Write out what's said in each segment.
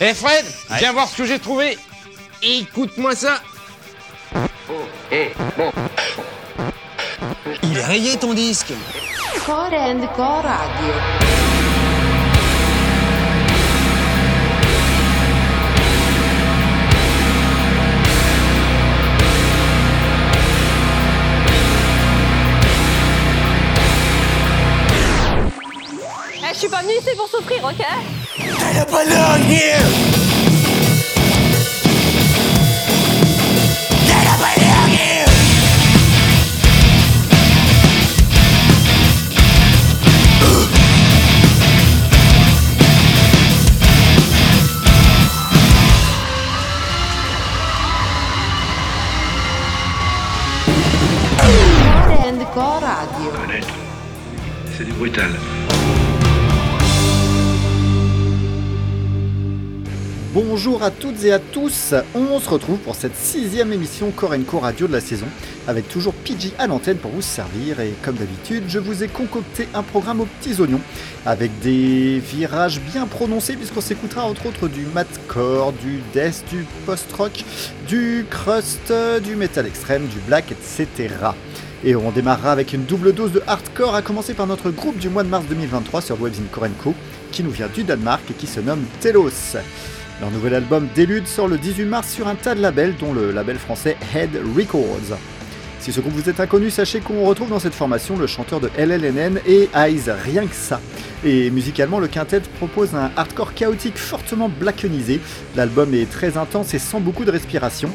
Eh Fred, viens voir ce que j'ai trouvé. Écoute-moi ça. Il est rayé ton disque Core and Core Radio. Eh, je suis pas venue ici pour souffrir, ok? Elle a Bonjour à toutes et à tous, on se retrouve pour cette sixième émission Corenco Radio de la saison, avec toujours PG à l'antenne pour vous servir, et comme d'habitude, je vous ai concocté un programme aux petits oignons, avec des virages bien prononcés, puisqu'on s'écoutera entre autres du madcore, du death, du post-rock, du crust, du metal extrême, du black, etc. Et on démarrera avec une double dose de hardcore, à commencer par notre groupe du mois de mars 2023 sur Webzine Korenko, qui nous vient du Danemark et qui se nomme Telos. Leur nouvel album Délude sort le 18 mars sur un tas de labels, dont le label français Head Records. Si ce groupe vous est inconnu, sachez qu'on retrouve dans cette formation le chanteur de LLNN et Eyes, rien que ça. Et musicalement, le quintet propose un hardcore chaotique fortement blackenisé. L'album est très intense et sans beaucoup de respiration.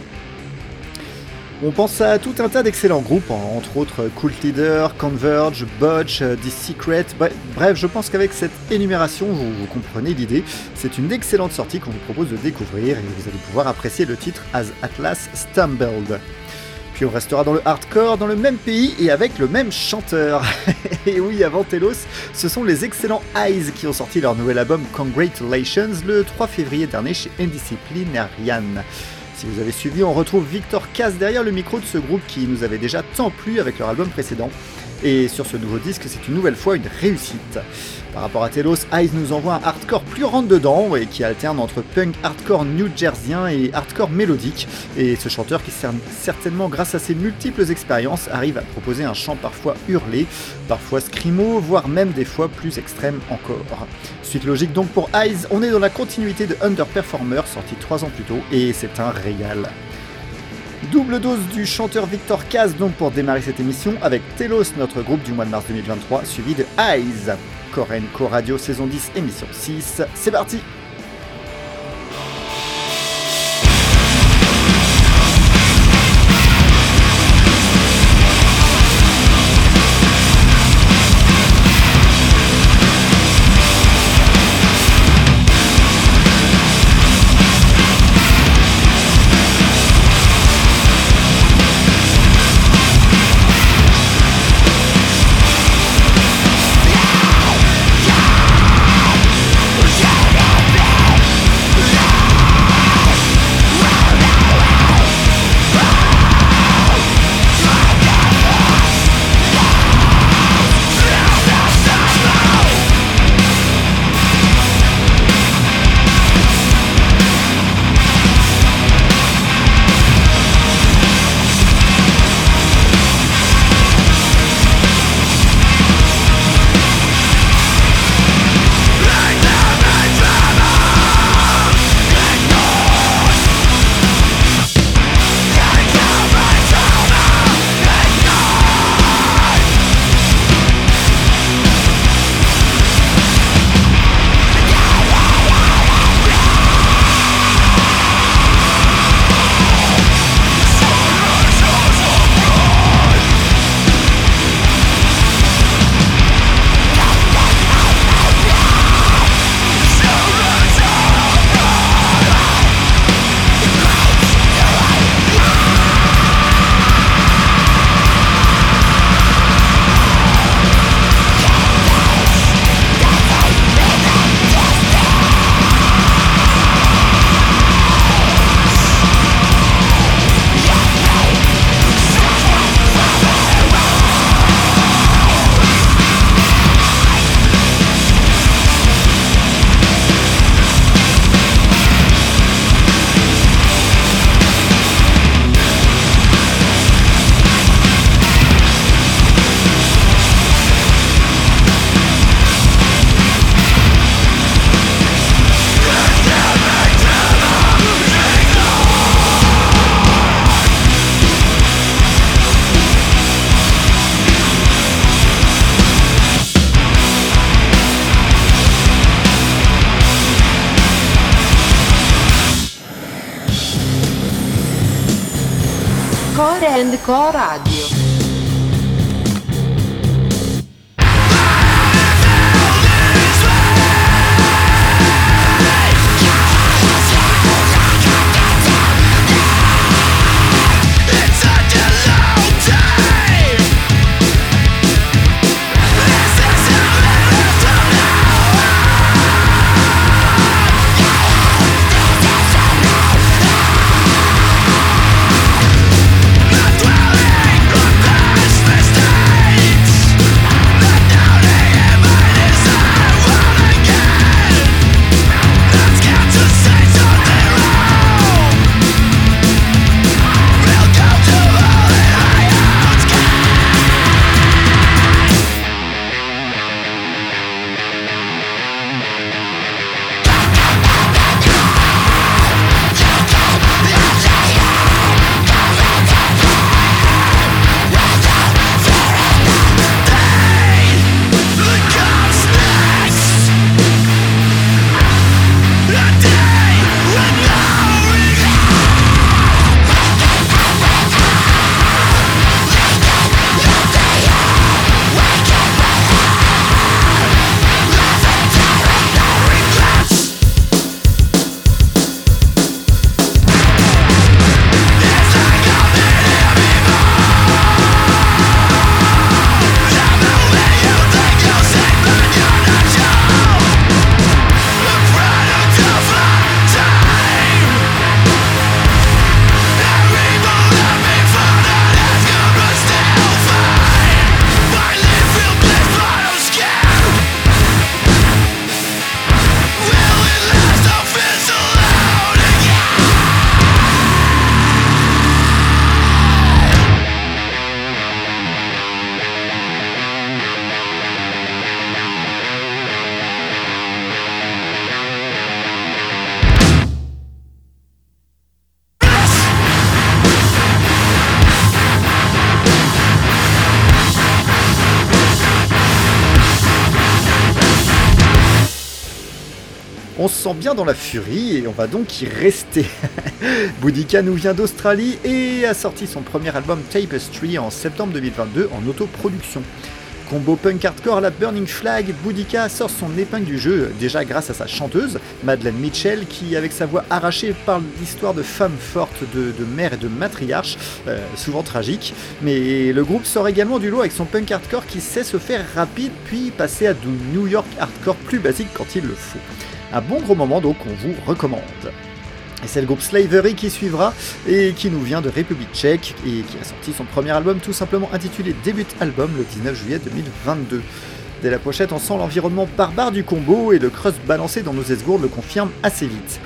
On pense à tout un tas d'excellents groupes, entre autres Cult Leader, Converge, Butch, euh, The Secret. Bre- Bref, je pense qu'avec cette énumération, vous, vous comprenez l'idée. C'est une excellente sortie qu'on vous propose de découvrir et vous allez pouvoir apprécier le titre As Atlas Stumbled. Puis on restera dans le hardcore, dans le même pays et avec le même chanteur. et oui, avant Telos, ce sont les excellents Eyes qui ont sorti leur nouvel album Congratulations le 3 février dernier chez Indisciplinarian. Si vous avez suivi, on retrouve Victor Cass derrière le micro de ce groupe qui nous avait déjà tant plu avec leur album précédent. Et sur ce nouveau disque, c'est une nouvelle fois une réussite. Par rapport à Telos, Eyes nous envoie un hardcore plus rentre dedans et qui alterne entre punk hardcore new jerseyien et hardcore mélodique. Et ce chanteur qui cer- certainement grâce à ses multiples expériences arrive à proposer un chant parfois hurlé, parfois scrimo, voire même des fois plus extrême encore. Suite logique donc pour Eyes, on est dans la continuité de Underperformer sorti 3 ans plus tôt et c'est un régal. Double dose du chanteur Victor Kaz donc pour démarrer cette émission avec Telos, notre groupe du mois de mars 2023, suivi de Eyes. Korenko Radio saison 10 émission 6, c'est parti and sent bien dans la furie et on va donc y rester. Boudica nous vient d'Australie et a sorti son premier album Tapestry en septembre 2022 en autoproduction. Combo punk hardcore la Burning Flag, Boudica sort son épingle du jeu, déjà grâce à sa chanteuse, Madeleine Mitchell, qui, avec sa voix arrachée, parle d'histoires de femmes fortes, de, de mères et de matriarches, euh, souvent tragiques. Mais le groupe sort également du lot avec son punk hardcore qui sait se faire rapide, puis passer à du New York hardcore plus basique quand il le faut. Un bon gros moment donc qu'on vous recommande. Et c'est le groupe Slavery qui suivra et qui nous vient de République tchèque et qui a sorti son premier album tout simplement intitulé Début Album le 19 juillet 2022. Dès la pochette, on sent l'environnement barbare du combo et le crust balancé dans nos esgourdes le confirme assez vite.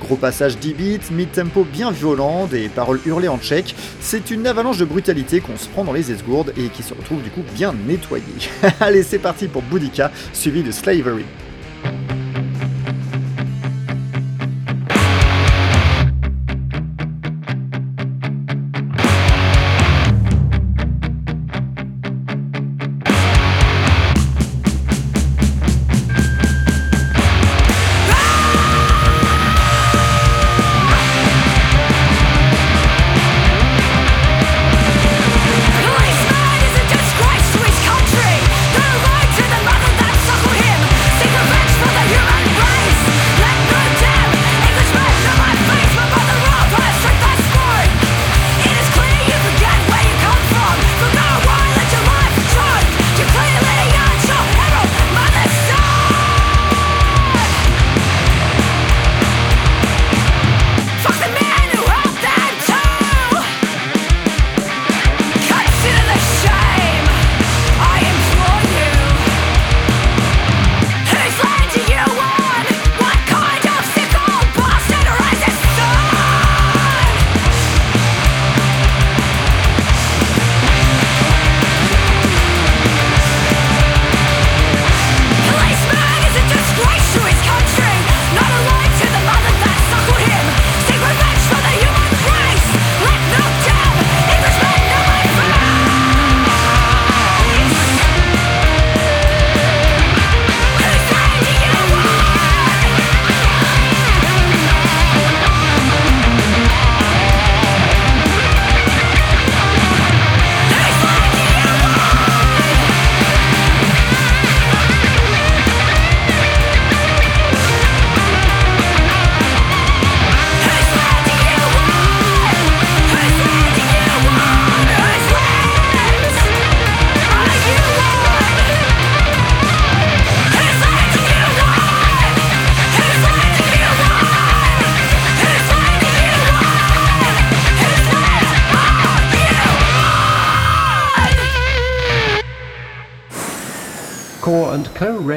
Gros passage 10 bits, mid-tempo bien violent, des paroles hurlées en tchèque, c'est une avalanche de brutalité qu'on se prend dans les esgourdes et qui se retrouve du coup bien nettoyée. Allez, c'est parti pour Boudica, suivi de Slavery.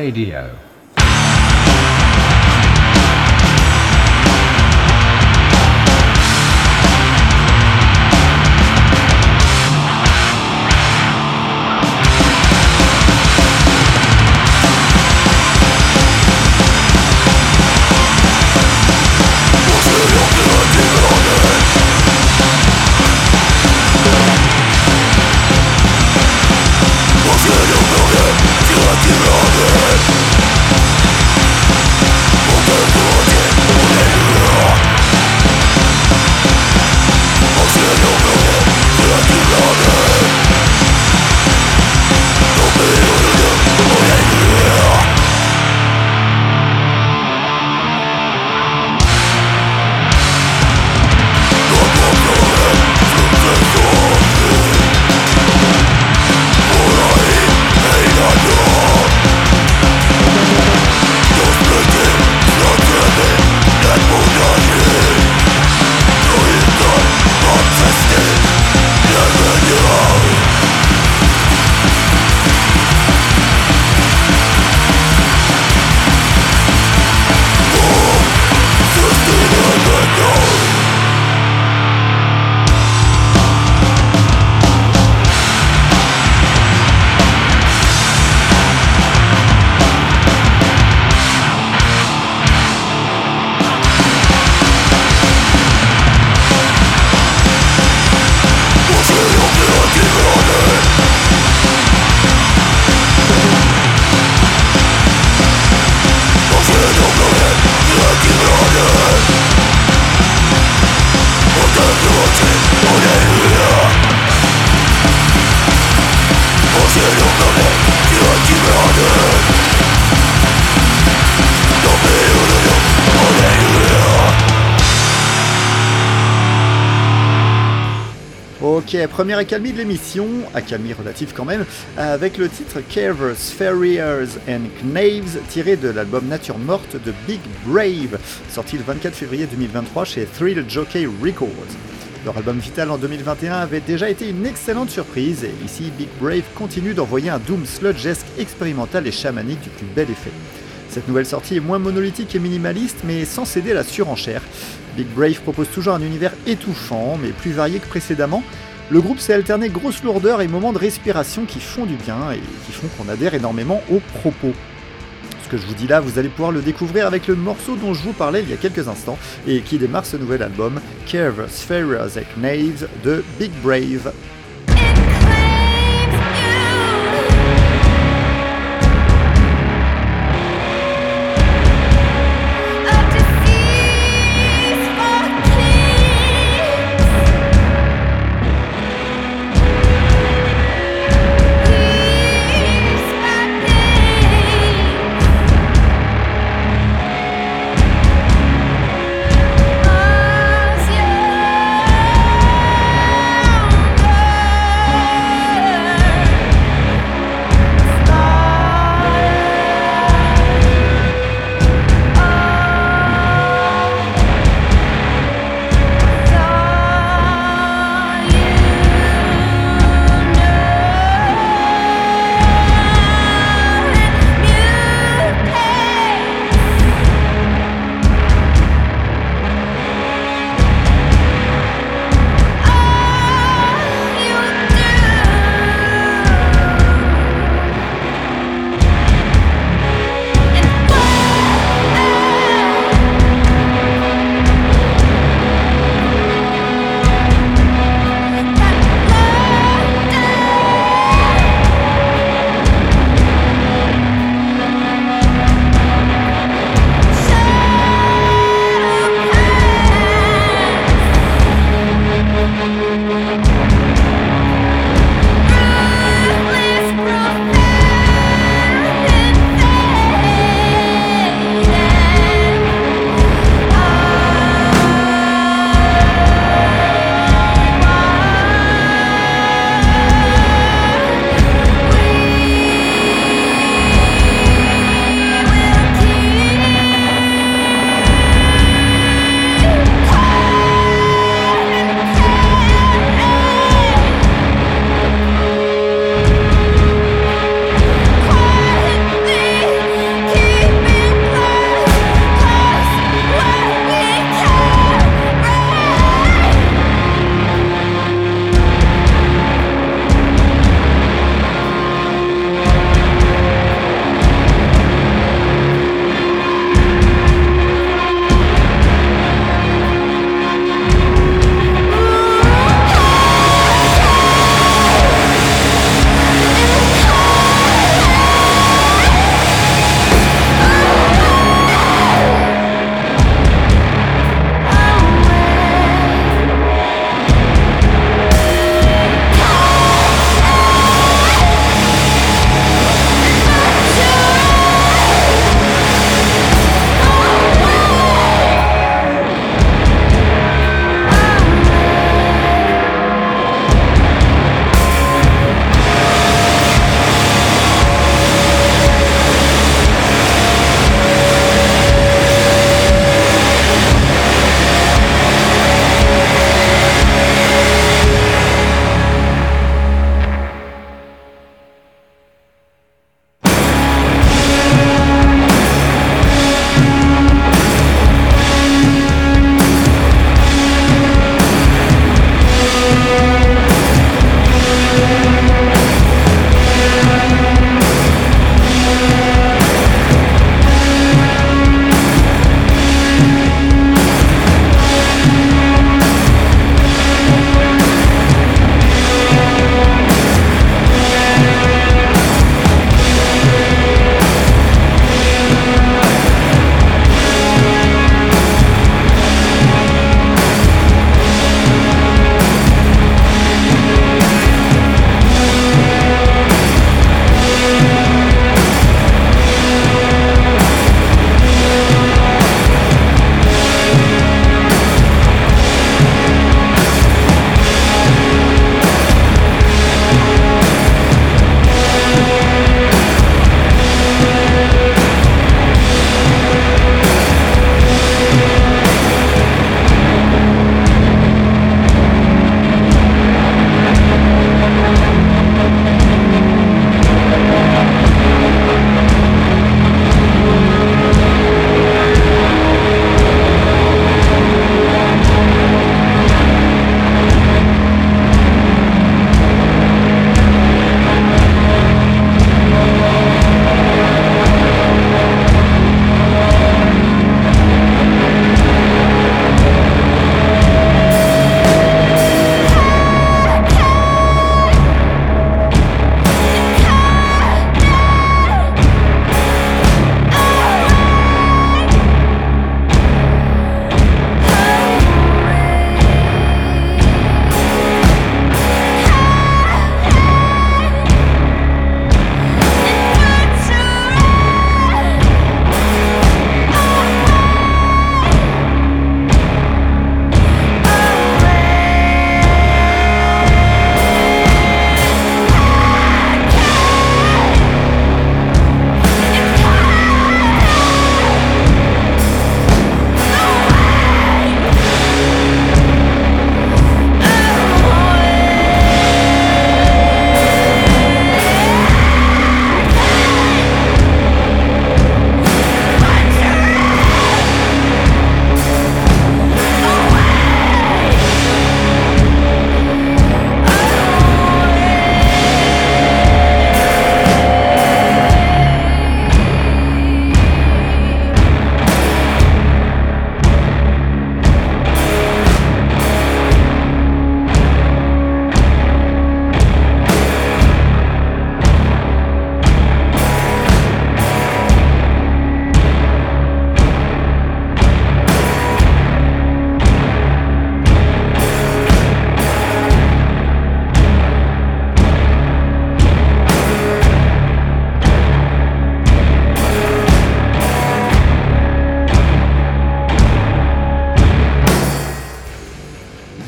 Radio. Ok, première accalmie de l'émission, accalmie relative quand même, avec le titre Cavers, Farriers and Knaves, tiré de l'album Nature Morte de Big Brave, sorti le 24 février 2023 chez Thrill Jockey Records. Leur album Vital en 2021 avait déjà été une excellente surprise, et ici Big Brave continue d'envoyer un doom sludgesque expérimental et chamanique du plus bel effet. Cette nouvelle sortie est moins monolithique et minimaliste, mais sans céder à la surenchère. Big Brave propose toujours un univers étouffant, mais plus varié que précédemment. Le groupe s'est alterné grosse lourdeur et moments de respiration qui font du bien et qui font qu'on adhère énormément aux propos. Que je vous dis là, vous allez pouvoir le découvrir avec le morceau dont je vous parlais il y a quelques instants et qui démarre ce nouvel album, Curve, Spheres and Knaves de Big Brave.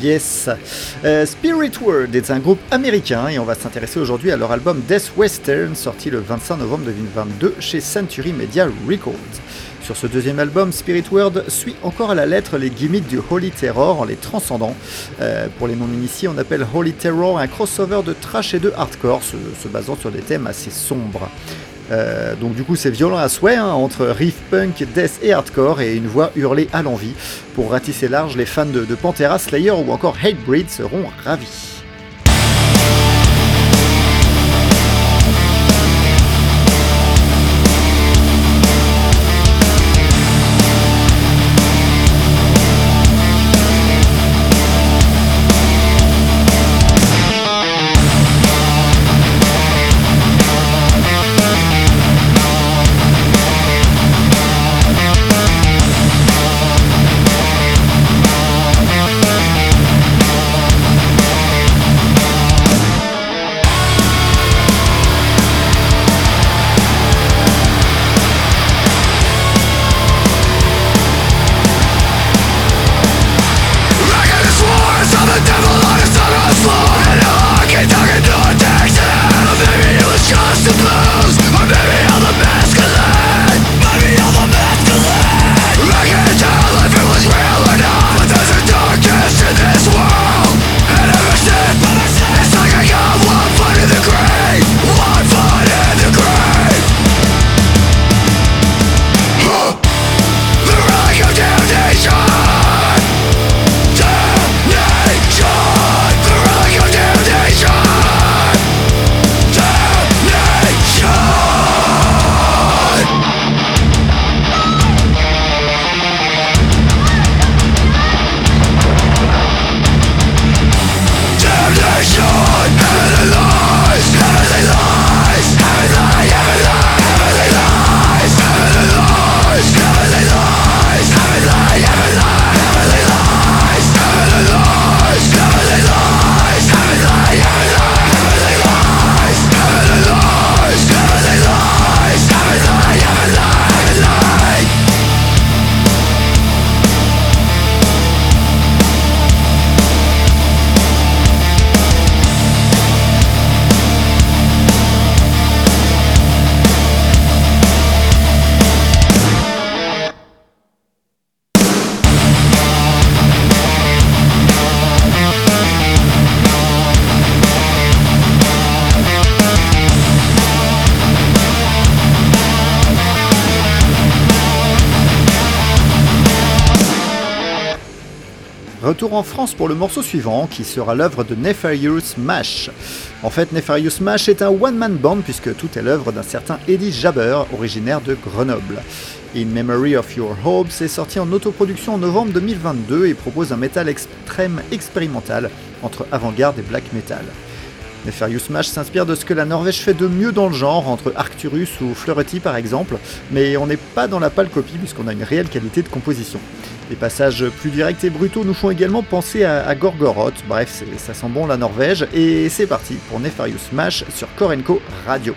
Yes. Euh, Spirit World est un groupe américain et on va s'intéresser aujourd'hui à leur album Death Western sorti le 25 novembre 2022 chez Century Media Records. Sur ce deuxième album, Spirit World suit encore à la lettre les gimmicks du Holy Terror en les transcendant. Euh, pour les non-initiés, on appelle Holy Terror un crossover de trash et de hardcore, se, se basant sur des thèmes assez sombres. Euh, donc du coup c'est violent à souhait, hein, entre riff punk, death et hardcore, et une voix hurlée à l'envie. Pour ratisser large, les fans de, de Pantera, Slayer ou encore Hatebreed seront ravis. Pour le morceau suivant, qui sera l'œuvre de Nefarious Mash. En fait, Nefarious Mash est un one-man band puisque tout est l'œuvre d'un certain Eddie Jabber, originaire de Grenoble. In Memory of Your Hopes est sorti en autoproduction en novembre 2022 et propose un métal extrême expérimental entre avant-garde et black metal. Nefarious Mash s'inspire de ce que la Norvège fait de mieux dans le genre, entre Arcturus ou Fleuretti par exemple, mais on n'est pas dans la pâle copie puisqu'on a une réelle qualité de composition. Les passages plus directs et brutaux nous font également penser à, Gorgoroth, bref, ça sent bon la Norvège, et c'est parti pour Nefarious Mash sur Korenko Radio.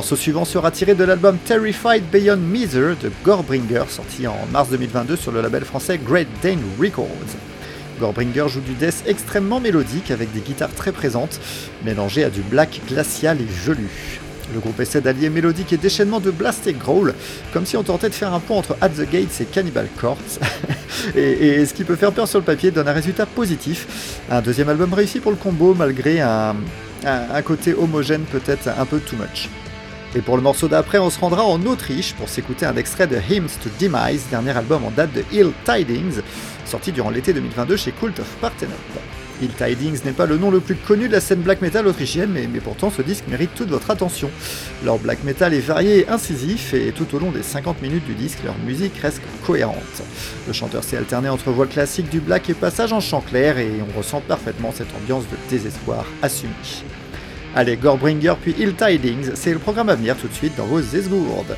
Morceau suivant sera tiré de l'album Terrified Beyond Measure de Gorebringer, sorti en mars 2022 sur le label français Great Dane Records. Gorebringer joue du death extrêmement mélodique avec des guitares très présentes, mélangées à du black glacial et gelu. Le groupe essaie d'allier mélodique et déchaînement de blast et growl, comme si on tentait de faire un pont entre At the Gates et Cannibal Corpse. et, ce qui peut faire peur sur le papier donne un résultat positif. Un deuxième album réussi pour le combo, malgré un- un côté homogène peut-être un peu too much. Et pour le morceau d'après, on se rendra en Autriche pour s'écouter un extrait de Hymns to Demise, dernier album en date de Ill Tidings, sorti durant l'été 2022 chez Cult of Parthenope. Ill Tidings n'est pas le nom le plus connu de la scène black metal autrichienne, mais, mais pourtant ce disque mérite toute votre attention. Leur black metal est varié et incisif, et tout au long des 50 minutes du disque, leur musique reste cohérente. Le chanteur s'est alterné entre voix classique du black et passage en chant clair, et on ressent parfaitement cette ambiance de désespoir assumée. Allez, Gorebringer puis Ill Tidings, c'est le programme à venir tout de suite dans vos esgourdes.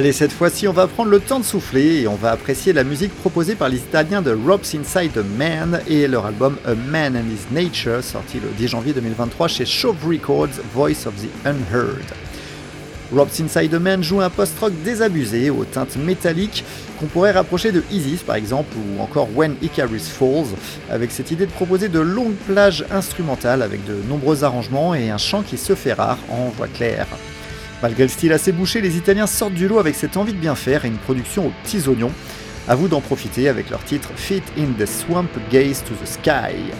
Allez, cette fois-ci, on va prendre le temps de souffler et on va apprécier la musique proposée par les Italiens de Rob's Inside the Man et leur album A Man and His Nature, sorti le 10 janvier 2023 chez Shove Records, Voice of the Unheard. Rob's Inside the Man joue un post-rock désabusé aux teintes métalliques qu'on pourrait rapprocher de Isis par exemple ou encore When Icarus Falls, avec cette idée de proposer de longues plages instrumentales avec de nombreux arrangements et un chant qui se fait rare en voix claire. Malgré le style assez bouché, les Italiens sortent du lot avec cette envie de bien faire et une production aux petits oignons. À vous d'en profiter avec leur titre Fit in the Swamp Gaze to the Sky.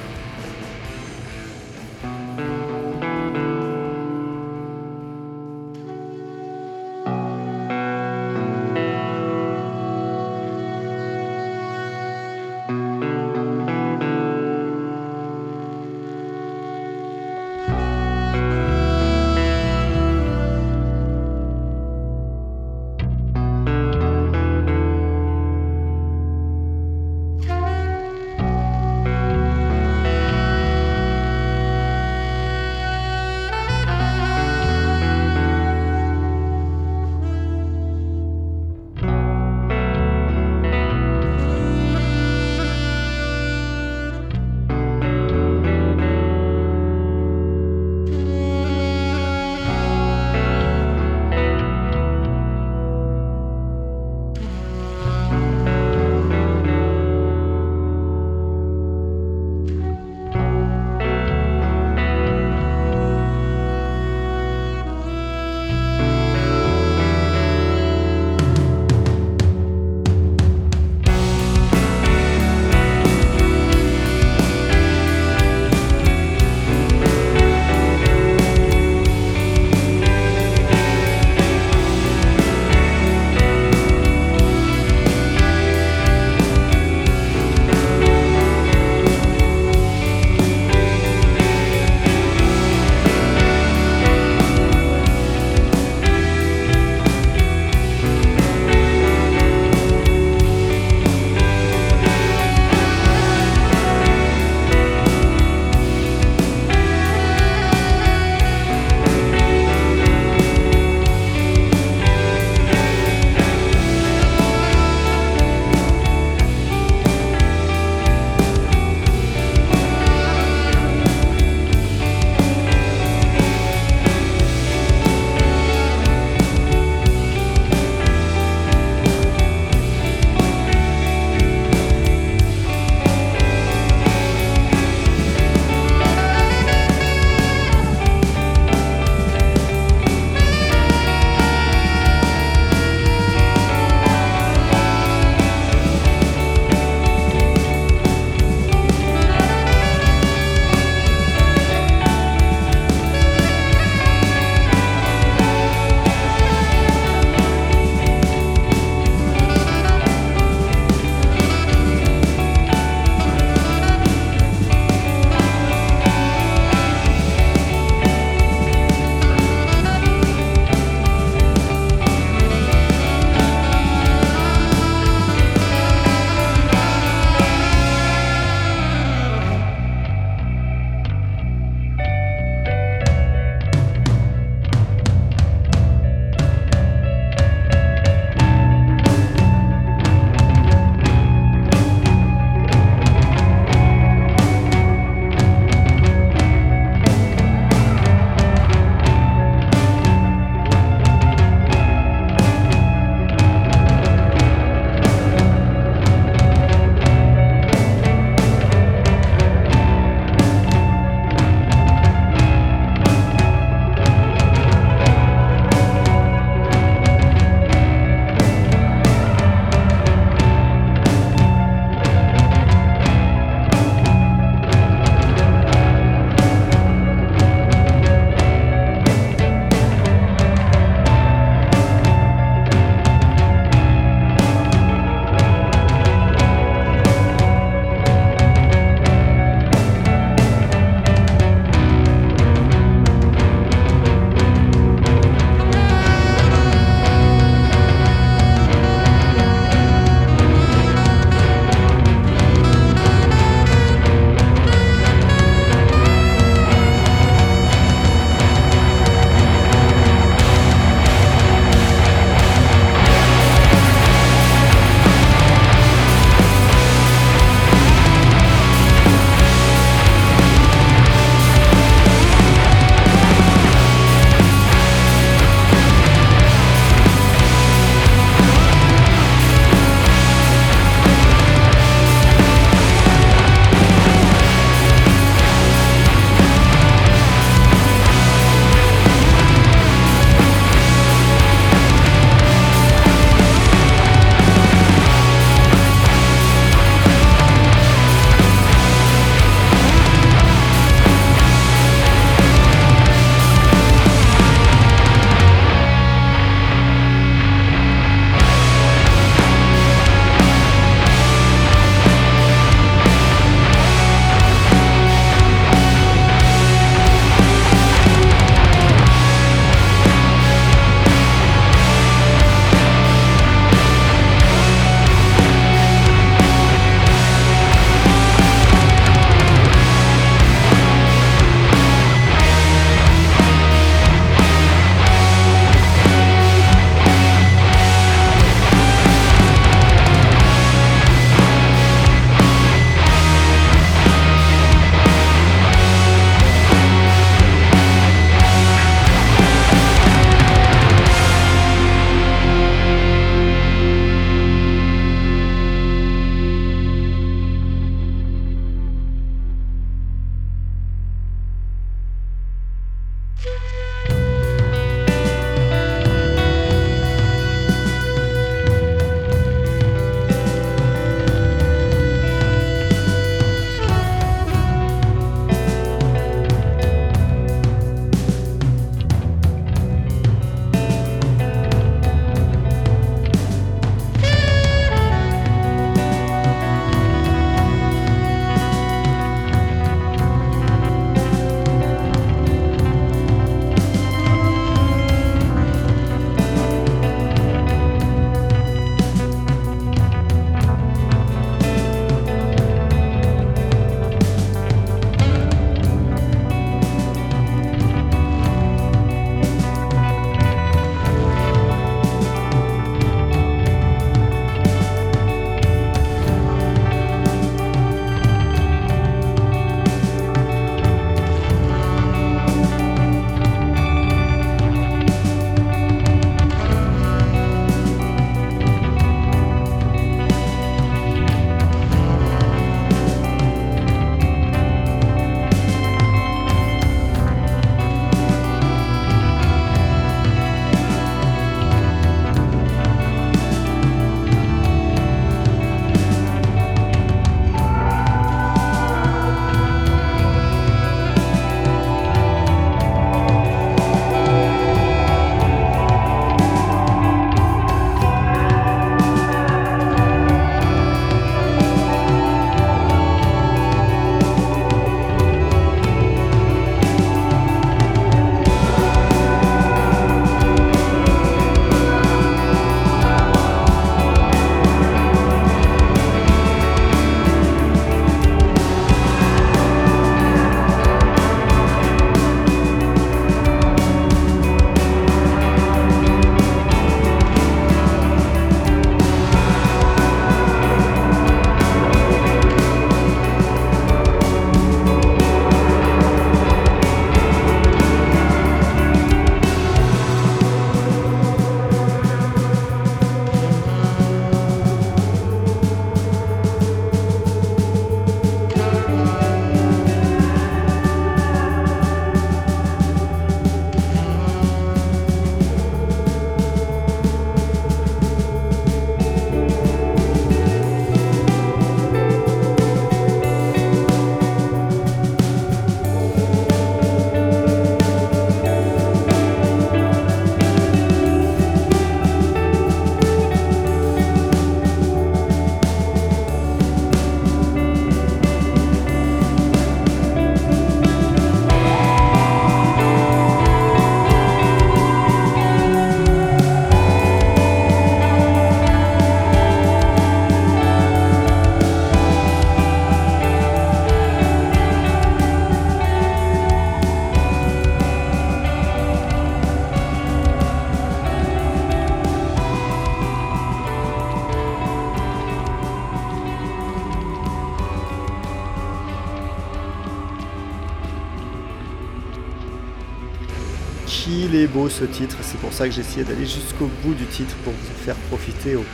Titre, c'est pour ça que j'ai d'aller jusqu'au bout du titre pour vous faire profiter au,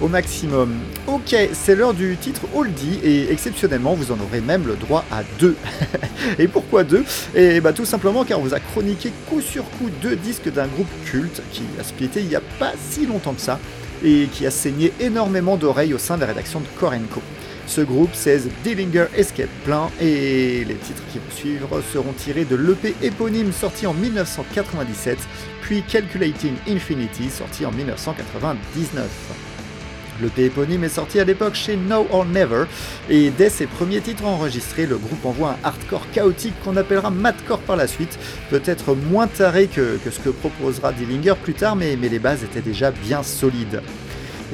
au maximum. Ok, c'est l'heure du titre oldie et exceptionnellement vous en aurez même le droit à deux. et pourquoi deux? Et bah tout simplement car on vous a chroniqué coup sur coup deux disques d'un groupe culte qui a splitté il n'y a pas si longtemps que ça et qui a saigné énormément d'oreilles au sein de la rédaction de Korenko. Ce groupe, c'est The Dillinger Escape Plan et les titres qui vont suivre seront tirés de l'EP éponyme sorti en 1997, puis Calculating Infinity sorti en 1999. L'EP éponyme est sorti à l'époque chez Now or Never, et dès ses premiers titres enregistrés, le groupe envoie un hardcore chaotique qu'on appellera madcore par la suite, peut-être moins taré que, ce que proposera Dillinger plus tard, mais les bases étaient déjà bien solides.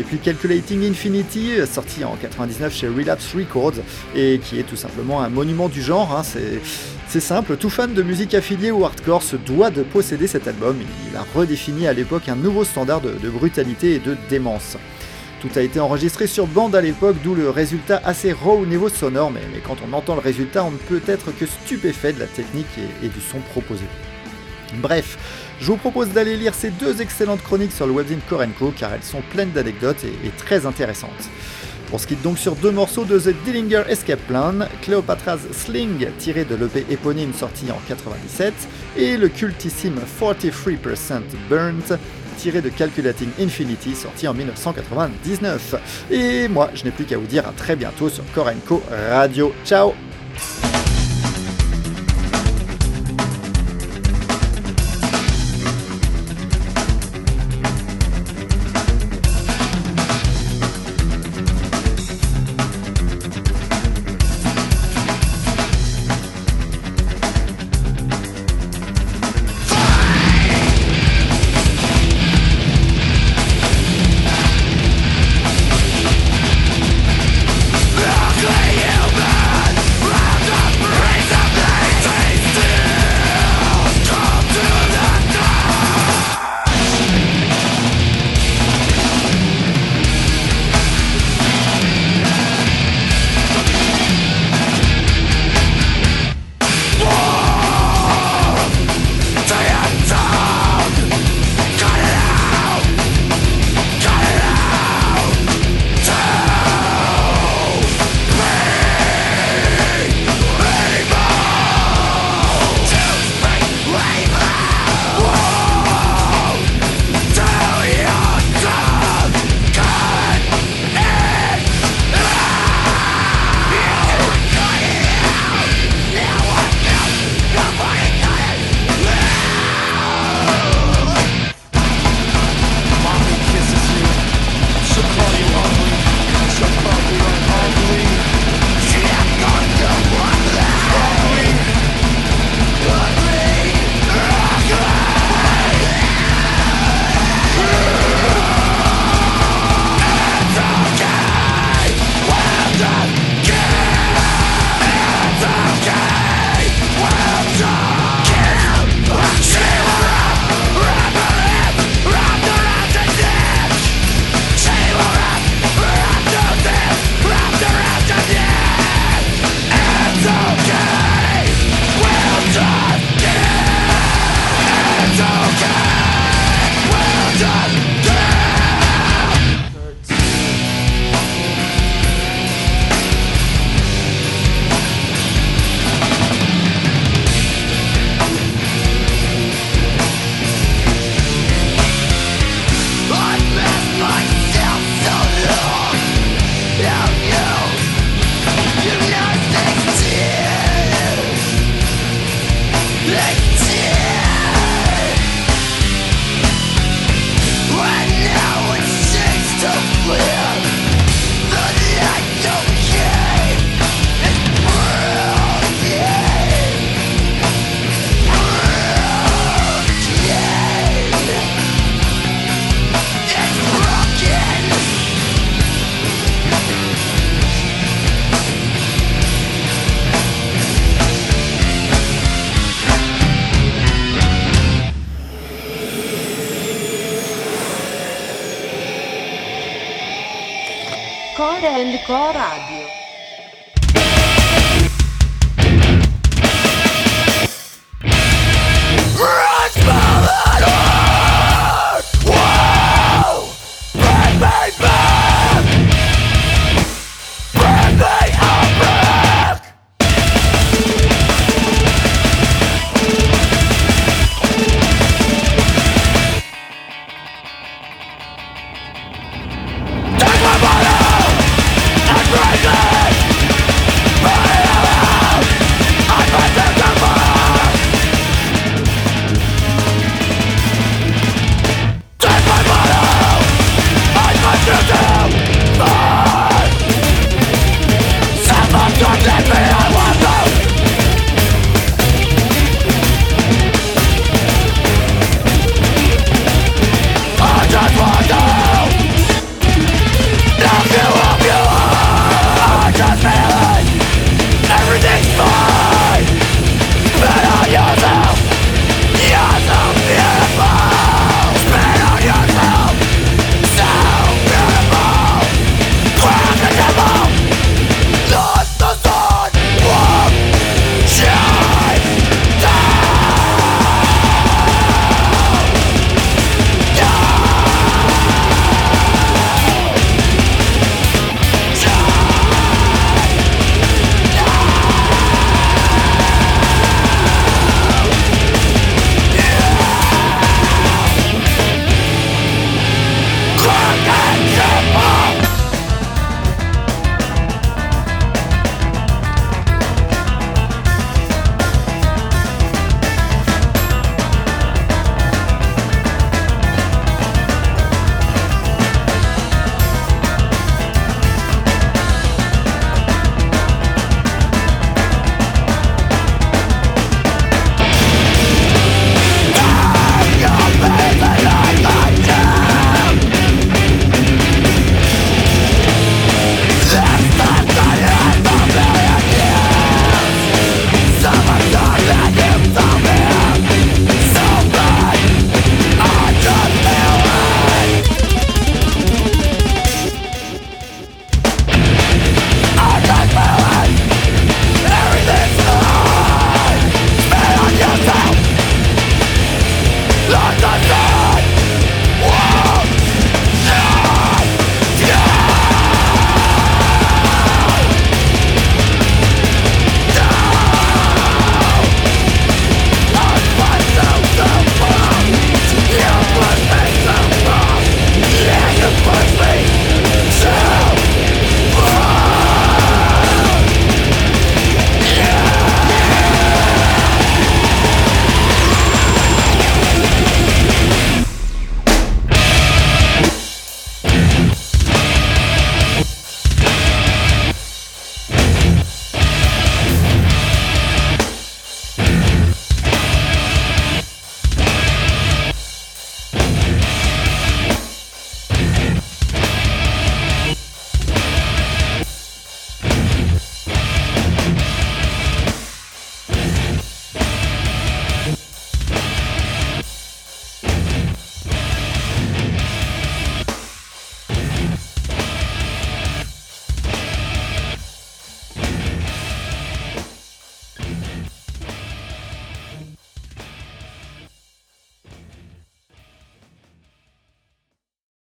Et puis Calculating Infinity, sorti en 99 chez Relapse Records, et qui est tout simplement un monument du genre. hein, c'est- simple, tout fan de musique affiliée au hardcore se doit de posséder cet album. Il a redéfini à l'époque un nouveau standard de, brutalité et de démence. Tout a été enregistré sur bande à l'époque, d'où le résultat assez raw au niveau sonore, mais, quand on entend le résultat, on ne peut être que stupéfait de la technique et du son proposé. Bref, je vous propose d'aller lire ces deux excellentes chroniques sur le webzine Korenko car elles sont pleines d'anecdotes et, très intéressantes. On se quitte donc sur deux morceaux de The Dillinger Escape Plan, Cleopatra's Sling tiré de l'EP éponyme sorti en 97 et le cultissime 43% Burnt tiré de Calculating Infinity sorti en 1999. Et moi, je n'ai plus qu'à vous dire à très bientôt sur Korenko Radio. Ciao